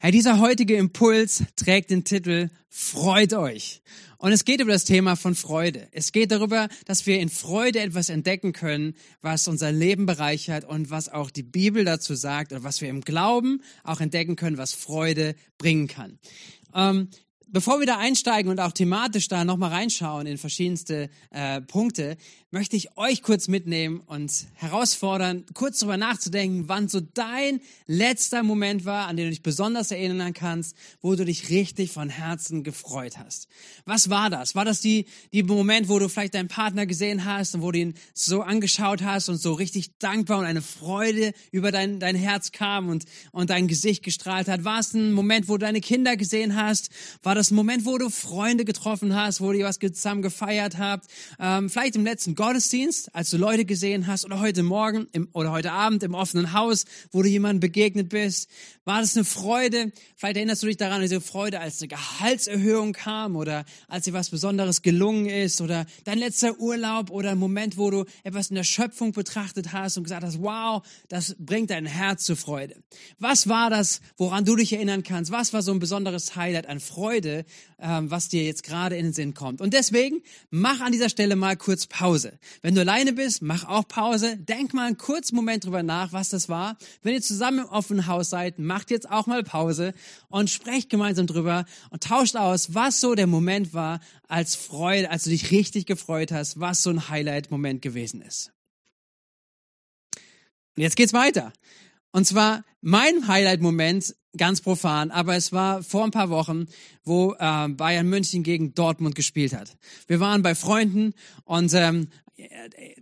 Hey, dieser heutige Impuls trägt den Titel Freut euch. Und es geht über das Thema von Freude. Es geht darüber, dass wir in Freude etwas entdecken können, was unser Leben bereichert und was auch die Bibel dazu sagt oder was wir im Glauben auch entdecken können, was Freude bringen kann. Ähm, bevor wir da einsteigen und auch thematisch da nochmal reinschauen in verschiedenste äh, Punkte, möchte ich euch kurz mitnehmen und herausfordern, kurz darüber nachzudenken, wann so dein letzter Moment war, an den du dich besonders erinnern kannst, wo du dich richtig von Herzen gefreut hast. Was war das? War das die, die Moment, wo du vielleicht deinen Partner gesehen hast und wo du ihn so angeschaut hast und so richtig dankbar und eine Freude über dein, dein Herz kam und, und dein Gesicht gestrahlt hat? War es ein Moment, wo du deine Kinder gesehen hast? War das ein Moment, wo du Freunde getroffen hast, wo ihr was zusammen gefeiert habt? Ähm, vielleicht im letzten Gottesdienst, als du Leute gesehen hast oder heute Morgen im, oder heute Abend im offenen Haus, wo du jemandem begegnet bist, war das eine Freude? Vielleicht erinnerst du dich daran, diese Freude, als eine Gehaltserhöhung kam oder als dir was Besonderes gelungen ist oder dein letzter Urlaub oder ein Moment, wo du etwas in der Schöpfung betrachtet hast und gesagt hast, wow, das bringt dein Herz zur Freude. Was war das, woran du dich erinnern kannst? Was war so ein besonderes Highlight an Freude, ähm, was dir jetzt gerade in den Sinn kommt? Und deswegen mach an dieser Stelle mal kurz Pause. Pause. Wenn du alleine bist, mach auch Pause. Denk mal einen kurzen Moment drüber nach, was das war. Wenn ihr zusammen im offenen Haus seid, macht jetzt auch mal Pause und sprecht gemeinsam drüber und tauscht aus, was so der Moment war, als Freude, als du dich richtig gefreut hast, was so ein Highlight-Moment gewesen ist. Und jetzt geht's weiter. Und zwar mein Highlight-Moment, ganz profan, aber es war vor ein paar Wochen, wo äh, Bayern München gegen Dortmund gespielt hat. Wir waren bei Freunden und ähm,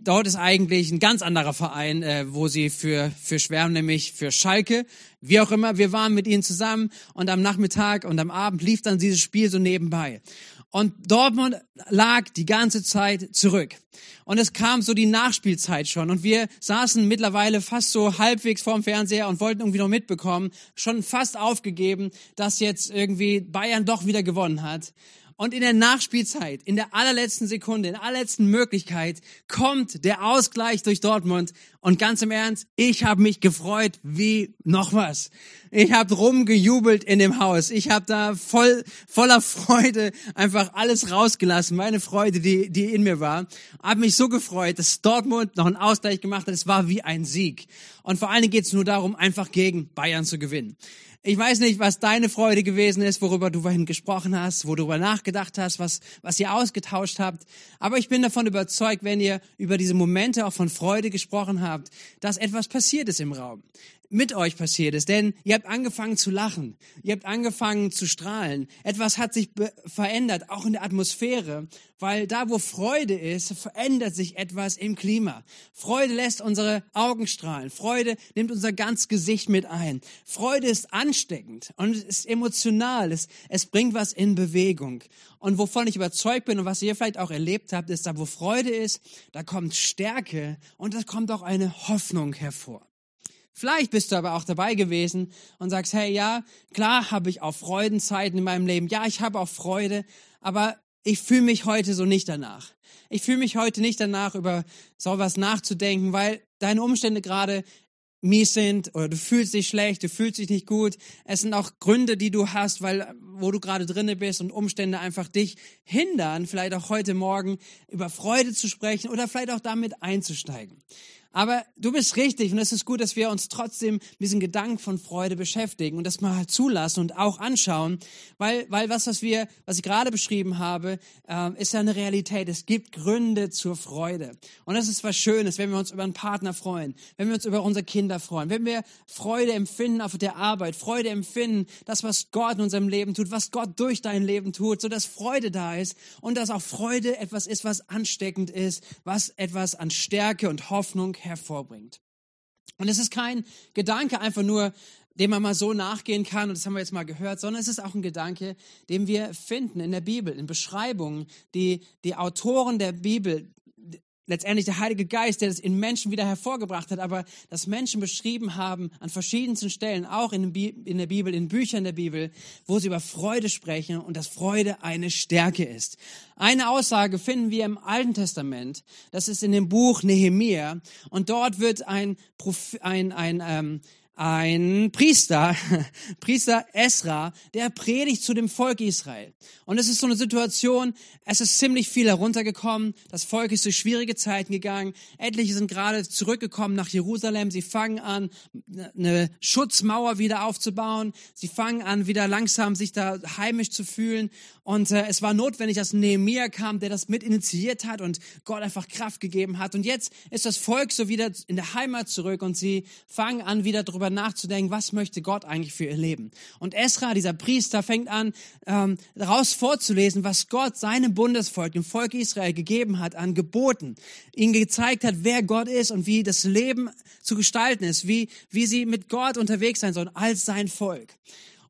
dort ist eigentlich ein ganz anderer Verein, äh, wo sie für, für schwärmen, nämlich für Schalke. Wie auch immer, wir waren mit ihnen zusammen und am Nachmittag und am Abend lief dann dieses Spiel so nebenbei. Und Dortmund lag die ganze Zeit zurück. Und es kam so die Nachspielzeit schon. Und wir saßen mittlerweile fast so halbwegs vorm Fernseher und wollten irgendwie noch mitbekommen, schon fast aufgegeben, dass jetzt irgendwie Bayern doch wieder gewonnen hat. Und in der Nachspielzeit, in der allerletzten Sekunde, in der allerletzten Möglichkeit kommt der Ausgleich durch Dortmund. Und ganz im Ernst, ich habe mich gefreut wie noch was. Ich habe rumgejubelt in dem Haus. Ich habe da voll voller Freude einfach alles rausgelassen, meine Freude, die die in mir war. Habe mich so gefreut, dass Dortmund noch einen Ausgleich gemacht hat. Es war wie ein Sieg. Und vor allen Dingen geht es nur darum, einfach gegen Bayern zu gewinnen. Ich weiß nicht, was deine Freude gewesen ist, worüber du vorhin gesprochen hast, wo du darüber nachgedacht hast, was, was ihr ausgetauscht habt. Aber ich bin davon überzeugt, wenn ihr über diese Momente auch von Freude gesprochen habt, dass etwas passiert ist im Raum mit euch passiert ist, denn ihr habt angefangen zu lachen, ihr habt angefangen zu strahlen. Etwas hat sich verändert, auch in der Atmosphäre, weil da, wo Freude ist, verändert sich etwas im Klima. Freude lässt unsere Augen strahlen, Freude nimmt unser ganz Gesicht mit ein. Freude ist ansteckend und es ist emotional, es, es bringt was in Bewegung. Und wovon ich überzeugt bin und was ihr vielleicht auch erlebt habt, ist, da wo Freude ist, da kommt Stärke und da kommt auch eine Hoffnung hervor. Vielleicht bist du aber auch dabei gewesen und sagst, hey, ja, klar habe ich auch Freudenzeiten in meinem Leben. Ja, ich habe auch Freude, aber ich fühle mich heute so nicht danach. Ich fühle mich heute nicht danach, über sowas nachzudenken, weil deine Umstände gerade mies sind oder du fühlst dich schlecht, du fühlst dich nicht gut. Es sind auch Gründe, die du hast, weil wo du gerade drinne bist und Umstände einfach dich hindern, vielleicht auch heute Morgen über Freude zu sprechen oder vielleicht auch damit einzusteigen. Aber du bist richtig und es ist gut, dass wir uns trotzdem mit diesem Gedanken von Freude beschäftigen und das mal zulassen und auch anschauen, weil, weil was, was wir, was ich gerade beschrieben habe, äh, ist ja eine Realität. Es gibt Gründe zur Freude. Und das ist was Schönes, wenn wir uns über einen Partner freuen, wenn wir uns über unsere Kinder freuen, wenn wir Freude empfinden auf der Arbeit, Freude empfinden, das, was Gott in unserem Leben tut, was Gott durch dein Leben tut, so dass Freude da ist und dass auch Freude etwas ist, was ansteckend ist, was etwas an Stärke und Hoffnung hervorbringt. Und es ist kein Gedanke einfach nur, dem man mal so nachgehen kann, und das haben wir jetzt mal gehört, sondern es ist auch ein Gedanke, den wir finden in der Bibel, in Beschreibungen, die die Autoren der Bibel letztendlich der Heilige Geist, der das in Menschen wieder hervorgebracht hat, aber das Menschen beschrieben haben an verschiedensten Stellen, auch in, der Bibel, in Büchern der Bibel, wo sie über Freude sprechen und dass Freude eine Stärke ist. Eine Aussage finden wir im Alten Testament, das ist in dem Buch Nehemia und dort wird ein, ein, ein, ähm, ein Priester, Priester Esra, der predigt zu dem Volk Israel. Und es ist so eine Situation, es ist ziemlich viel heruntergekommen, das Volk ist durch schwierige Zeiten gegangen, etliche sind gerade zurückgekommen nach Jerusalem, sie fangen an, eine Schutzmauer wieder aufzubauen, sie fangen an, wieder langsam sich da heimisch zu fühlen und äh, es war notwendig, dass Nehemiah kam, der das mit initiiert hat und Gott einfach Kraft gegeben hat und jetzt ist das Volk so wieder in der Heimat zurück und sie fangen an, wieder darüber darüber nachzudenken, was möchte Gott eigentlich für ihr Leben. Und Esra, dieser Priester, fängt an, ähm, daraus vorzulesen, was Gott seinem Bundesvolk, dem Volk Israel gegeben hat an Geboten, ihnen gezeigt hat, wer Gott ist und wie das Leben zu gestalten ist, wie, wie sie mit Gott unterwegs sein sollen als sein Volk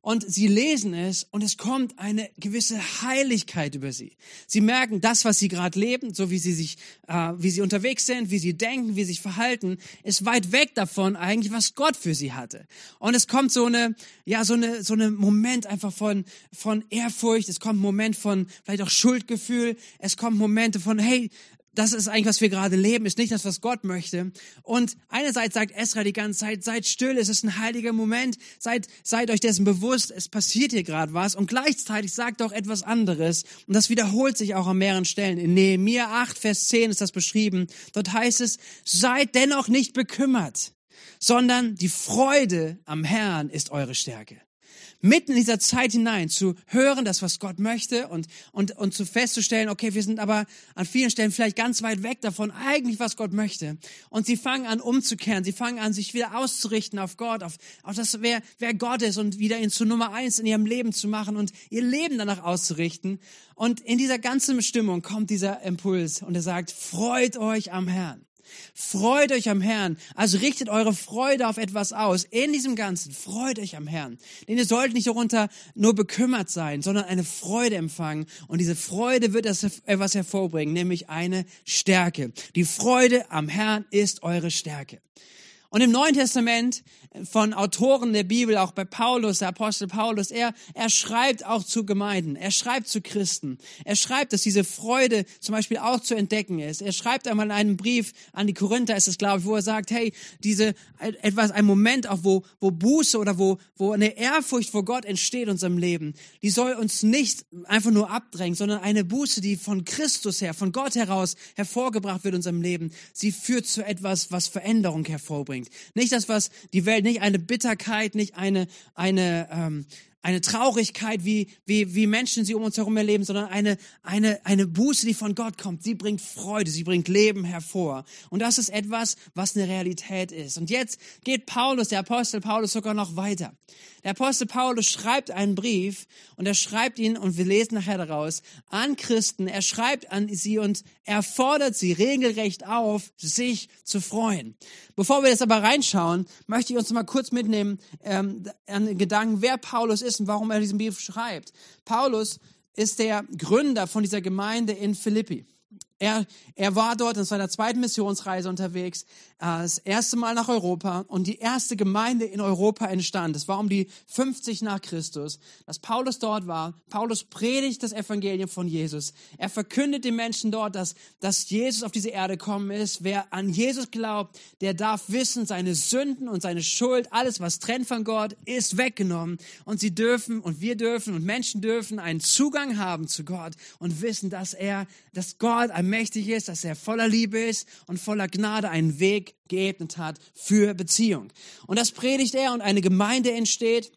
und sie lesen es und es kommt eine gewisse Heiligkeit über sie. Sie merken, das, was sie gerade leben, so wie sie sich, äh, wie sie unterwegs sind, wie sie denken, wie sie sich verhalten, ist weit weg davon eigentlich, was Gott für sie hatte. Und es kommt so eine, ja, so eine, so eine Moment einfach von, von Ehrfurcht. Es kommt ein Moment von vielleicht auch Schuldgefühl. Es kommt Momente von, hey, das ist eigentlich, was wir gerade leben, ist nicht das, was Gott möchte. Und einerseits sagt Esra die ganze Zeit, seid still, es ist ein heiliger Moment, seid, seid euch dessen bewusst, es passiert hier gerade was. Und gleichzeitig sagt auch etwas anderes. Und das wiederholt sich auch an mehreren Stellen. In Nehemiah 8, Vers 10 ist das beschrieben. Dort heißt es, seid dennoch nicht bekümmert, sondern die Freude am Herrn ist eure Stärke mitten in dieser Zeit hinein zu hören, das, was Gott möchte und, und, und zu festzustellen, okay, wir sind aber an vielen Stellen vielleicht ganz weit weg davon, eigentlich, was Gott möchte. Und sie fangen an, umzukehren. Sie fangen an, sich wieder auszurichten auf Gott, auf, auf das, wer, wer Gott ist und wieder ihn zu Nummer eins in ihrem Leben zu machen und ihr Leben danach auszurichten. Und in dieser ganzen Stimmung kommt dieser Impuls und er sagt, freut euch am Herrn. Freut euch am Herrn. Also richtet eure Freude auf etwas aus. In diesem Ganzen, freut euch am Herrn. Denn ihr sollt nicht darunter nur bekümmert sein, sondern eine Freude empfangen. Und diese Freude wird etwas hervorbringen, nämlich eine Stärke. Die Freude am Herrn ist eure Stärke. Und im Neuen Testament von Autoren der Bibel, auch bei Paulus, der Apostel Paulus, er, er schreibt auch zu Gemeinden, er schreibt zu Christen, er schreibt, dass diese Freude zum Beispiel auch zu entdecken ist. Er schreibt einmal in einem Brief an die Korinther, ist es glaube ich, wo er sagt, hey, diese, etwas, ein Moment auch, wo, wo Buße oder wo, wo eine Ehrfurcht vor Gott entsteht in unserem Leben, die soll uns nicht einfach nur abdrängen, sondern eine Buße, die von Christus her, von Gott heraus hervorgebracht wird in unserem Leben. Sie führt zu etwas, was Veränderung hervorbringt. Nicht das, was die Welt nicht eine Bitterkeit, nicht eine, eine, ähm, eine Traurigkeit, wie, wie, wie Menschen sie um uns herum erleben, sondern eine, eine, eine Buße, die von Gott kommt. Sie bringt Freude, sie bringt Leben hervor. Und das ist etwas, was eine Realität ist. Und jetzt geht Paulus, der Apostel Paulus, sogar noch weiter. Der Apostel Paulus schreibt einen Brief und er schreibt ihn, und wir lesen nachher daraus, an Christen. Er schreibt an sie und er fordert sie regelrecht auf, sich zu freuen. Bevor wir jetzt aber reinschauen, möchte ich uns mal kurz mitnehmen ähm, an den Gedanken, wer Paulus ist und warum er diesen Brief schreibt. Paulus ist der Gründer von dieser Gemeinde in Philippi. Er, er war dort in seiner zweiten Missionsreise unterwegs, äh, das erste Mal nach Europa und die erste Gemeinde in Europa entstand. Es war um die 50 nach Christus, dass Paulus dort war. Paulus predigt das Evangelium von Jesus. Er verkündet den Menschen dort, dass, dass Jesus auf diese Erde kommen ist. Wer an Jesus glaubt, der darf wissen, seine Sünden und seine Schuld, alles, was trennt von Gott, ist weggenommen. Und sie dürfen und wir dürfen und Menschen dürfen einen Zugang haben zu Gott und wissen, dass er, dass Gott ein mächtig ist, dass er voller Liebe ist und voller Gnade einen Weg geebnet hat für Beziehung. Und das predigt er und eine Gemeinde entsteht.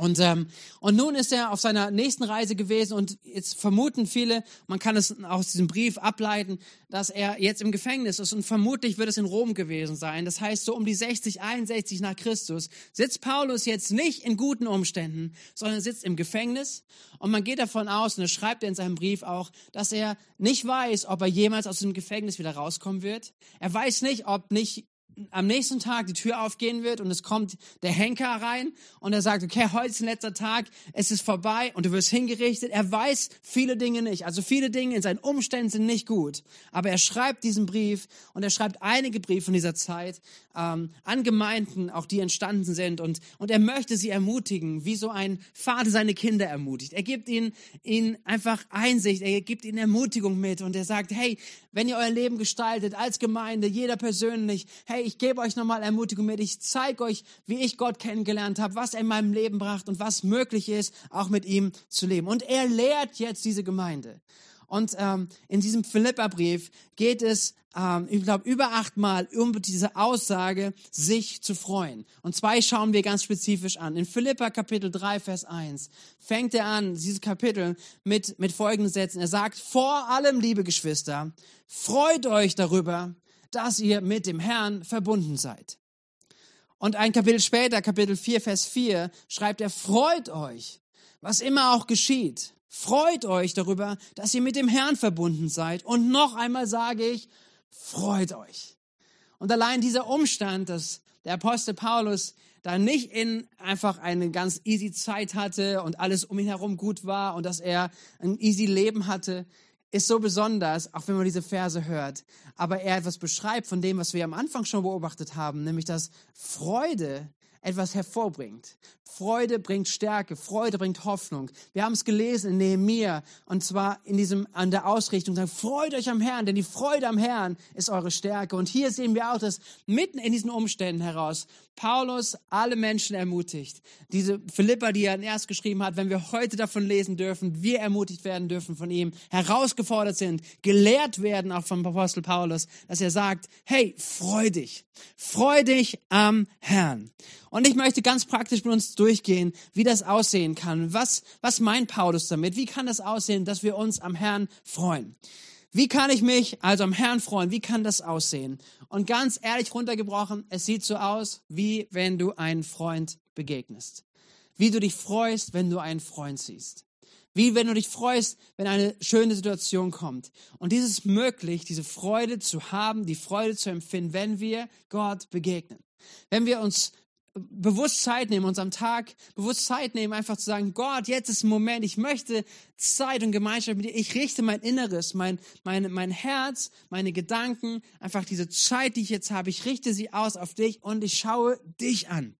Und, ähm, und nun ist er auf seiner nächsten Reise gewesen und jetzt vermuten viele, man kann es aus diesem Brief ableiten, dass er jetzt im Gefängnis ist und vermutlich wird es in Rom gewesen sein. Das heißt, so um die 60, 61 nach Christus sitzt Paulus jetzt nicht in guten Umständen, sondern sitzt im Gefängnis und man geht davon aus, und das schreibt er in seinem Brief auch, dass er nicht weiß, ob er jemals aus dem Gefängnis wieder rauskommen wird. Er weiß nicht, ob nicht am nächsten Tag die Tür aufgehen wird und es kommt der Henker rein und er sagt, okay, heute ist letzter Tag, es ist vorbei und du wirst hingerichtet. Er weiß viele Dinge nicht. Also viele Dinge in seinen Umständen sind nicht gut. Aber er schreibt diesen Brief und er schreibt einige Briefe in dieser Zeit ähm, an Gemeinden, auch die entstanden sind und, und er möchte sie ermutigen, wie so ein Vater seine Kinder ermutigt. Er gibt ihnen, ihnen einfach Einsicht, er gibt ihnen Ermutigung mit und er sagt, hey, wenn ihr euer Leben gestaltet als Gemeinde, jeder persönlich, hey, ich gebe euch nochmal Ermutigung mit, ich zeige euch, wie ich Gott kennengelernt habe, was er in meinem Leben bracht und was möglich ist, auch mit ihm zu leben. Und er lehrt jetzt diese Gemeinde. Und ähm, in diesem Philippa-Brief geht es, ähm, ich glaube, über achtmal um diese Aussage, sich zu freuen. Und zwei schauen wir ganz spezifisch an. In Philippa Kapitel 3, Vers 1 fängt er an, dieses Kapitel, mit, mit folgenden Sätzen. Er sagt, vor allem, liebe Geschwister, freut euch darüber, dass ihr mit dem Herrn verbunden seid. Und ein Kapitel später, Kapitel 4, Vers 4, schreibt er, freut euch, was immer auch geschieht. Freut euch darüber, dass ihr mit dem Herrn verbunden seid. Und noch einmal sage ich, freut euch. Und allein dieser Umstand, dass der Apostel Paulus da nicht in einfach eine ganz easy Zeit hatte und alles um ihn herum gut war und dass er ein easy Leben hatte, ist so besonders, auch wenn man diese Verse hört. Aber er etwas beschreibt von dem, was wir am Anfang schon beobachtet haben, nämlich dass Freude etwas hervorbringt. Freude bringt Stärke, Freude bringt Hoffnung. Wir haben es gelesen in Nehemiah und zwar in diesem, an der Ausrichtung, sagen, freut euch am Herrn, denn die Freude am Herrn ist eure Stärke. Und hier sehen wir auch, dass mitten in diesen Umständen heraus Paulus alle Menschen ermutigt. Diese Philippa, die er erst geschrieben hat, wenn wir heute davon lesen dürfen, wir ermutigt werden dürfen von ihm, herausgefordert sind, gelehrt werden auch vom Apostel Paulus, dass er sagt, hey, freu dich, freu dich am Herrn. Und ich möchte ganz praktisch mit uns durchgehen, wie das aussehen kann. Was, was meint Paulus damit? Wie kann das aussehen, dass wir uns am Herrn freuen? Wie kann ich mich also am Herrn freuen? Wie kann das aussehen? Und ganz ehrlich runtergebrochen, es sieht so aus, wie wenn du einen Freund begegnest. Wie du dich freust, wenn du einen Freund siehst. Wie wenn du dich freust, wenn eine schöne Situation kommt. Und dies ist möglich, diese Freude zu haben, die Freude zu empfinden, wenn wir Gott begegnen. Wenn wir uns bewusst Zeit nehmen, uns am Tag bewusst Zeit nehmen, einfach zu sagen, Gott, jetzt ist ein Moment, ich möchte Zeit und Gemeinschaft mit dir. Ich richte mein Inneres, mein, mein, mein Herz, meine Gedanken, einfach diese Zeit, die ich jetzt habe, ich richte sie aus auf dich und ich schaue dich an.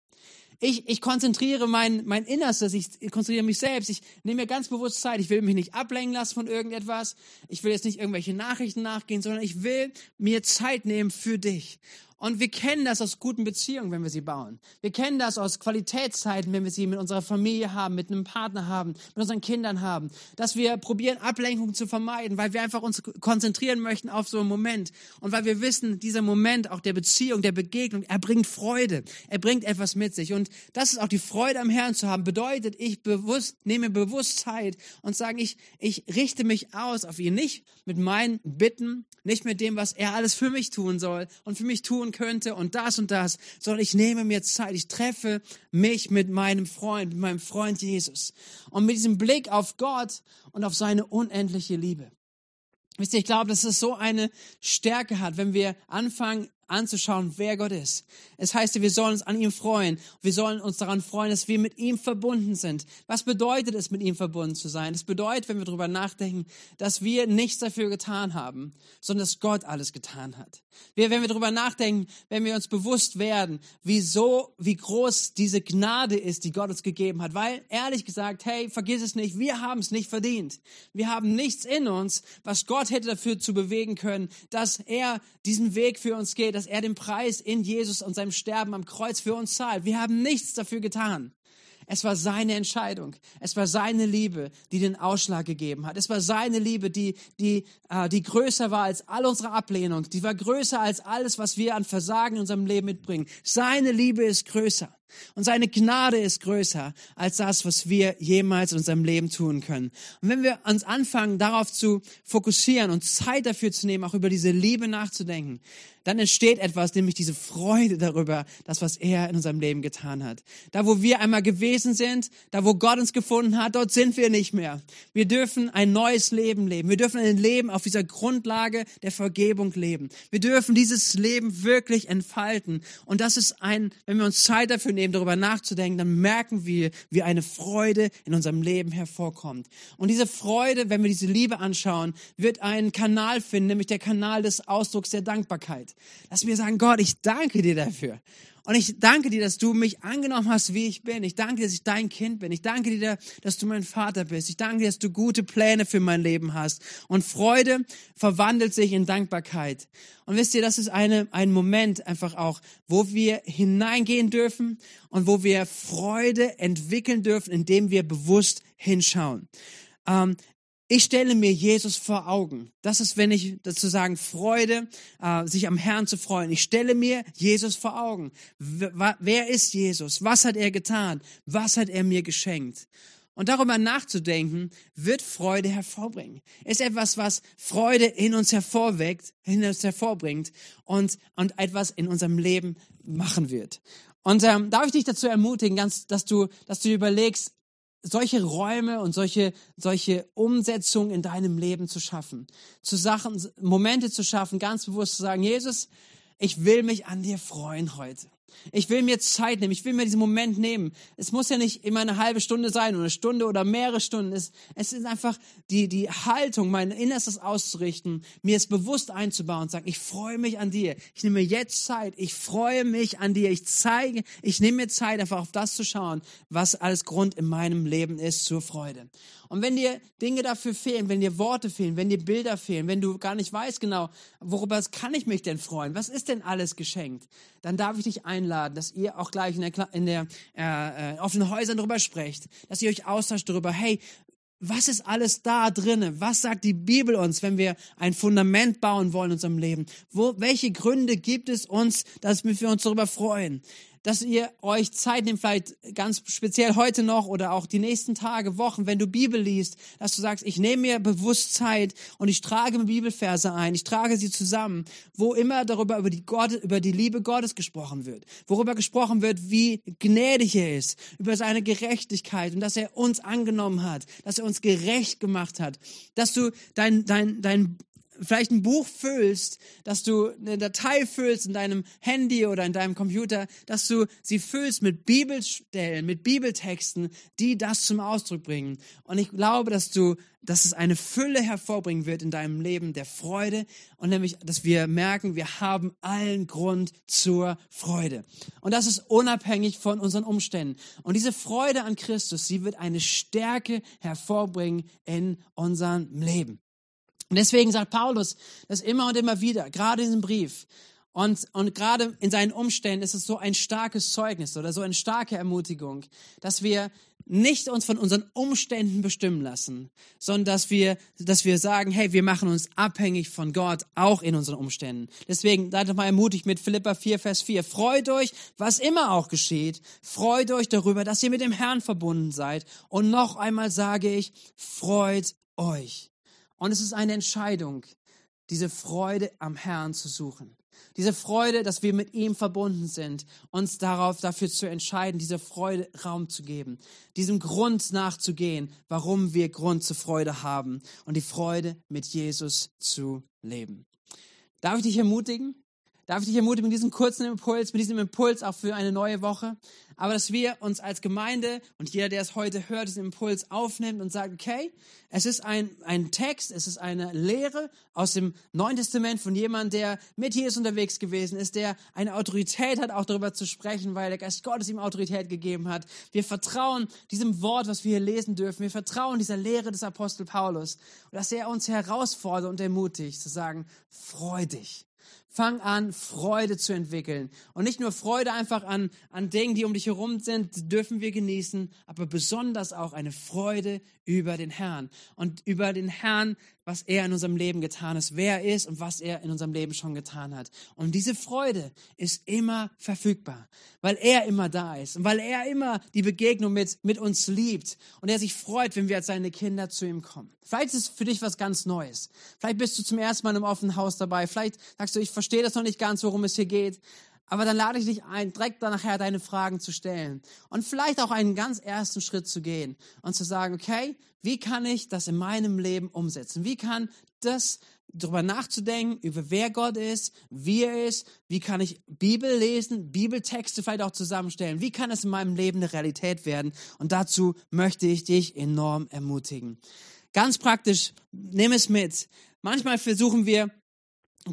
Ich, ich konzentriere mein, mein Innerstes, ich konzentriere mich selbst. Ich nehme mir ganz bewusst Zeit. Ich will mich nicht ablenken lassen von irgendetwas. Ich will jetzt nicht irgendwelche Nachrichten nachgehen, sondern ich will mir Zeit nehmen für dich. Und wir kennen das aus guten Beziehungen, wenn wir sie bauen. Wir kennen das aus Qualitätszeiten, wenn wir sie mit unserer Familie haben, mit einem Partner haben, mit unseren Kindern haben. Dass wir probieren, Ablenkung zu vermeiden, weil wir einfach uns konzentrieren möchten auf so einen Moment. Und weil wir wissen, dieser Moment auch der Beziehung, der Begegnung, er bringt Freude. Er bringt etwas mit sich. Und das ist auch die Freude am Herrn zu haben, bedeutet, ich bewusst, nehme bewusst Zeit und sage, ich, ich richte mich aus auf ihn. Nicht mit meinen Bitten, nicht mit dem, was er alles für mich tun soll und für mich tun könnte und das und das, sondern ich nehme mir Zeit, ich treffe mich mit meinem Freund, mit meinem Freund Jesus. Und mit diesem Blick auf Gott und auf seine unendliche Liebe. Wisst ihr, ich glaube, dass es so eine Stärke hat, wenn wir anfangen, anzuschauen, wer Gott ist. Es heißt, wir sollen uns an ihm freuen. Wir sollen uns daran freuen, dass wir mit ihm verbunden sind. Was bedeutet es, mit ihm verbunden zu sein? Es bedeutet, wenn wir darüber nachdenken, dass wir nichts dafür getan haben, sondern dass Gott alles getan hat. Wir, wenn wir darüber nachdenken, wenn wir uns bewusst werden, wieso, wie groß diese Gnade ist, die Gott uns gegeben hat. Weil, ehrlich gesagt, hey, vergiss es nicht, wir haben es nicht verdient. Wir haben nichts in uns, was Gott hätte dafür zu bewegen können, dass er diesen Weg für uns geht, dass er den Preis in Jesus und seinem Sterben am Kreuz für uns zahlt. Wir haben nichts dafür getan. Es war seine Entscheidung. Es war seine Liebe, die den Ausschlag gegeben hat. Es war seine Liebe, die, die, äh, die größer war als all unsere Ablehnung. Die war größer als alles, was wir an Versagen in unserem Leben mitbringen. Seine Liebe ist größer. Und seine Gnade ist größer als das, was wir jemals in unserem Leben tun können. Und wenn wir uns anfangen, darauf zu fokussieren und Zeit dafür zu nehmen, auch über diese Liebe nachzudenken, dann entsteht etwas, nämlich diese Freude darüber, das, was er in unserem Leben getan hat. Da, wo wir einmal gewesen sind, da, wo Gott uns gefunden hat, dort sind wir nicht mehr. Wir dürfen ein neues Leben leben. Wir dürfen ein Leben auf dieser Grundlage der Vergebung leben. Wir dürfen dieses Leben wirklich entfalten. Und das ist ein, wenn wir uns Zeit dafür nehmen, nehmen, darüber nachzudenken, dann merken wir, wie eine Freude in unserem Leben hervorkommt. Und diese Freude, wenn wir diese Liebe anschauen, wird einen Kanal finden, nämlich der Kanal des Ausdrucks der Dankbarkeit. Dass wir sagen, Gott, ich danke dir dafür. Und ich danke dir, dass du mich angenommen hast, wie ich bin. Ich danke dir, dass ich dein Kind bin. Ich danke dir, dass du mein Vater bist. Ich danke dir, dass du gute Pläne für mein Leben hast. Und Freude verwandelt sich in Dankbarkeit. Und wisst ihr, das ist eine, ein Moment einfach auch, wo wir hineingehen dürfen und wo wir Freude entwickeln dürfen, indem wir bewusst hinschauen. Ähm, ich stelle mir Jesus vor Augen. Das ist, wenn ich dazu sagen, Freude, äh, sich am Herrn zu freuen. Ich stelle mir Jesus vor Augen. Wer ist Jesus? Was hat er getan? Was hat er mir geschenkt? Und darüber nachzudenken, wird Freude hervorbringen. Ist etwas, was Freude in uns hervorweckt, in uns hervorbringt und, und etwas in unserem Leben machen wird. Und ähm, darf ich dich dazu ermutigen, ganz, dass du, dass du überlegst, solche Räume und solche, solche Umsetzungen in deinem Leben zu schaffen. Zu Sachen, Momente zu schaffen, ganz bewusst zu sagen, Jesus, ich will mich an dir freuen heute. Ich will mir Zeit nehmen. Ich will mir diesen Moment nehmen. Es muss ja nicht immer eine halbe Stunde sein oder eine Stunde oder mehrere Stunden. Es, es ist einfach die, die Haltung, mein Innerstes auszurichten, mir es bewusst einzubauen und sagen, ich freue mich an dir. Ich nehme mir jetzt Zeit. Ich freue mich an dir. Ich zeige, ich nehme mir Zeit, einfach auf das zu schauen, was alles Grund in meinem Leben ist zur Freude. Und wenn dir Dinge dafür fehlen, wenn dir Worte fehlen, wenn dir Bilder fehlen, wenn du gar nicht weißt genau, worüber kann ich mich denn freuen, was ist denn alles geschenkt, dann darf ich dich einladen, dass ihr auch gleich in der, in der äh, äh, offenen Häusern darüber sprecht, dass ihr euch austauscht darüber, hey, was ist alles da drinne? Was sagt die Bibel uns, wenn wir ein Fundament bauen wollen in unserem Leben? Wo, welche Gründe gibt es uns, dass wir uns darüber freuen? Dass ihr euch Zeit nehmt, vielleicht ganz speziell heute noch oder auch die nächsten Tage, Wochen, wenn du Bibel liest, dass du sagst, ich nehme mir bewusst Zeit und ich trage mir Bibelverse ein, ich trage sie zusammen, wo immer darüber über die, Gott, über die Liebe Gottes gesprochen wird, worüber gesprochen wird, wie gnädig er ist, über seine Gerechtigkeit und dass er uns angenommen hat, dass er uns gerecht gemacht hat, dass du dein, dein, dein vielleicht ein Buch füllst, dass du eine Datei füllst in deinem Handy oder in deinem Computer, dass du sie füllst mit Bibelstellen, mit Bibeltexten, die das zum Ausdruck bringen. Und ich glaube, dass du, dass es eine Fülle hervorbringen wird in deinem Leben der Freude und nämlich, dass wir merken, wir haben allen Grund zur Freude. Und das ist unabhängig von unseren Umständen. Und diese Freude an Christus, sie wird eine Stärke hervorbringen in unserem Leben. Und deswegen sagt Paulus das immer und immer wieder, gerade in diesem Brief. Und, und gerade in seinen Umständen ist es so ein starkes Zeugnis oder so eine starke Ermutigung, dass wir nicht uns von unseren Umständen bestimmen lassen, sondern dass wir, dass wir sagen, hey, wir machen uns abhängig von Gott, auch in unseren Umständen. Deswegen seid doch mal ermutigt mit Philippa 4, Vers 4. Freut euch, was immer auch geschieht. Freut euch darüber, dass ihr mit dem Herrn verbunden seid. Und noch einmal sage ich, freut euch. Und es ist eine Entscheidung, diese Freude am Herrn zu suchen. Diese Freude, dass wir mit ihm verbunden sind, uns darauf dafür zu entscheiden, diese Freude Raum zu geben, diesem Grund nachzugehen, warum wir Grund zur Freude haben und die Freude mit Jesus zu leben. Darf ich dich ermutigen? Darf ich dich ermutigen mit diesem kurzen Impuls, mit diesem Impuls auch für eine neue Woche? Aber dass wir uns als Gemeinde und jeder, der es heute hört, diesen Impuls aufnimmt und sagt, okay, es ist ein, ein Text, es ist eine Lehre aus dem Neuen Testament von jemandem, der mit Jesus unterwegs gewesen ist, der eine Autorität hat, auch darüber zu sprechen, weil der Geist Gottes ihm Autorität gegeben hat. Wir vertrauen diesem Wort, was wir hier lesen dürfen. Wir vertrauen dieser Lehre des Apostel Paulus. Und dass er uns herausfordert und ermutigt, zu sagen, freu dich Fang an, Freude zu entwickeln. Und nicht nur Freude einfach an, an Dingen, die um dich herum sind, dürfen wir genießen, aber besonders auch eine Freude über den Herrn. Und über den Herrn was er in unserem Leben getan hat, wer er ist und was er in unserem Leben schon getan hat. Und diese Freude ist immer verfügbar, weil er immer da ist und weil er immer die Begegnung mit, mit uns liebt und er sich freut, wenn wir als seine Kinder zu ihm kommen. Vielleicht ist es für dich was ganz Neues. Vielleicht bist du zum ersten Mal im offenen Haus dabei. Vielleicht sagst du, ich verstehe das noch nicht ganz, worum es hier geht. Aber dann lade ich dich ein, direkt nachher deine Fragen zu stellen und vielleicht auch einen ganz ersten Schritt zu gehen und zu sagen, okay, wie kann ich das in meinem Leben umsetzen? Wie kann das darüber nachzudenken, über wer Gott ist, wie er ist, wie kann ich Bibel lesen, Bibeltexte vielleicht auch zusammenstellen, wie kann es in meinem Leben eine Realität werden? Und dazu möchte ich dich enorm ermutigen. Ganz praktisch, nimm es mit. Manchmal versuchen wir,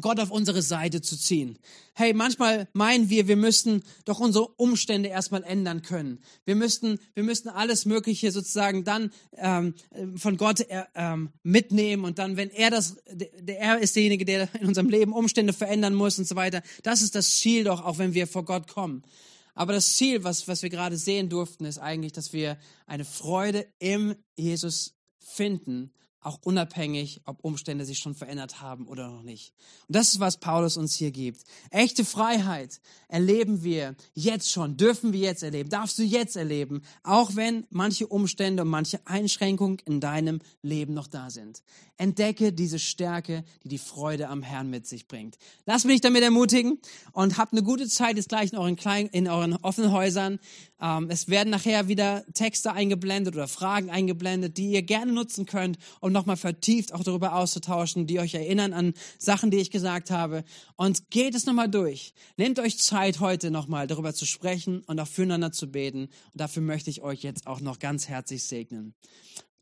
Gott auf unsere Seite zu ziehen. Hey, manchmal meinen wir, wir müssten doch unsere Umstände erstmal ändern können. Wir müssten, wir müssten alles Mögliche sozusagen dann ähm, von Gott äh, ähm, mitnehmen und dann, wenn er das, der, er ist derjenige, der in unserem Leben Umstände verändern muss und so weiter. Das ist das Ziel doch, auch wenn wir vor Gott kommen. Aber das Ziel, was, was wir gerade sehen durften, ist eigentlich, dass wir eine Freude im Jesus finden auch unabhängig, ob Umstände sich schon verändert haben oder noch nicht. Und das ist, was Paulus uns hier gibt. Echte Freiheit erleben wir jetzt schon, dürfen wir jetzt erleben, darfst du jetzt erleben, auch wenn manche Umstände und manche Einschränkungen in deinem Leben noch da sind. Entdecke diese Stärke, die die Freude am Herrn mit sich bringt. Lass mich damit ermutigen und habt eine gute Zeit jetzt gleich in euren, kleinen, in euren offenen Häusern. Ähm, es werden nachher wieder Texte eingeblendet oder Fragen eingeblendet, die ihr gerne nutzen könnt, um nochmal vertieft auch darüber auszutauschen, die euch erinnern an Sachen, die ich gesagt habe. Und geht es nochmal durch. Nehmt euch Zeit heute nochmal darüber zu sprechen und auch füreinander zu beten. Und dafür möchte ich euch jetzt auch noch ganz herzlich segnen.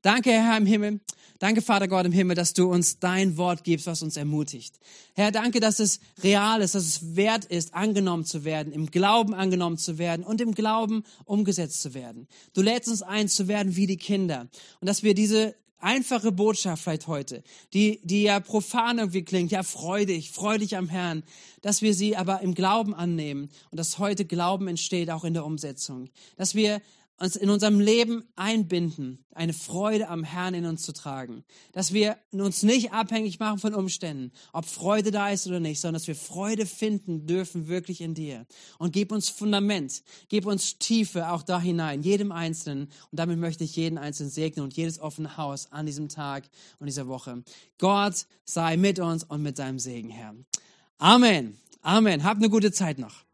Danke, Herr im Himmel. Danke, Vater Gott im Himmel, dass du uns dein Wort gibst, was uns ermutigt. Herr, danke, dass es real ist, dass es wert ist, angenommen zu werden, im Glauben angenommen zu werden und im Glauben umgesetzt zu werden. Du lädst uns ein, zu werden wie die Kinder. Und dass wir diese einfache Botschaft vielleicht heute, die, die ja profan irgendwie klingt, ja freudig, freudig am Herrn, dass wir sie aber im Glauben annehmen und dass heute Glauben entsteht, auch in der Umsetzung. Dass wir uns in unserem Leben einbinden, eine Freude am Herrn in uns zu tragen. Dass wir uns nicht abhängig machen von Umständen, ob Freude da ist oder nicht, sondern dass wir Freude finden dürfen wirklich in dir. Und gib uns Fundament, gib uns Tiefe auch da hinein, jedem Einzelnen. Und damit möchte ich jeden Einzelnen segnen und jedes offene Haus an diesem Tag und dieser Woche. Gott sei mit uns und mit deinem Segen, Herr. Amen. Amen. Habt eine gute Zeit noch.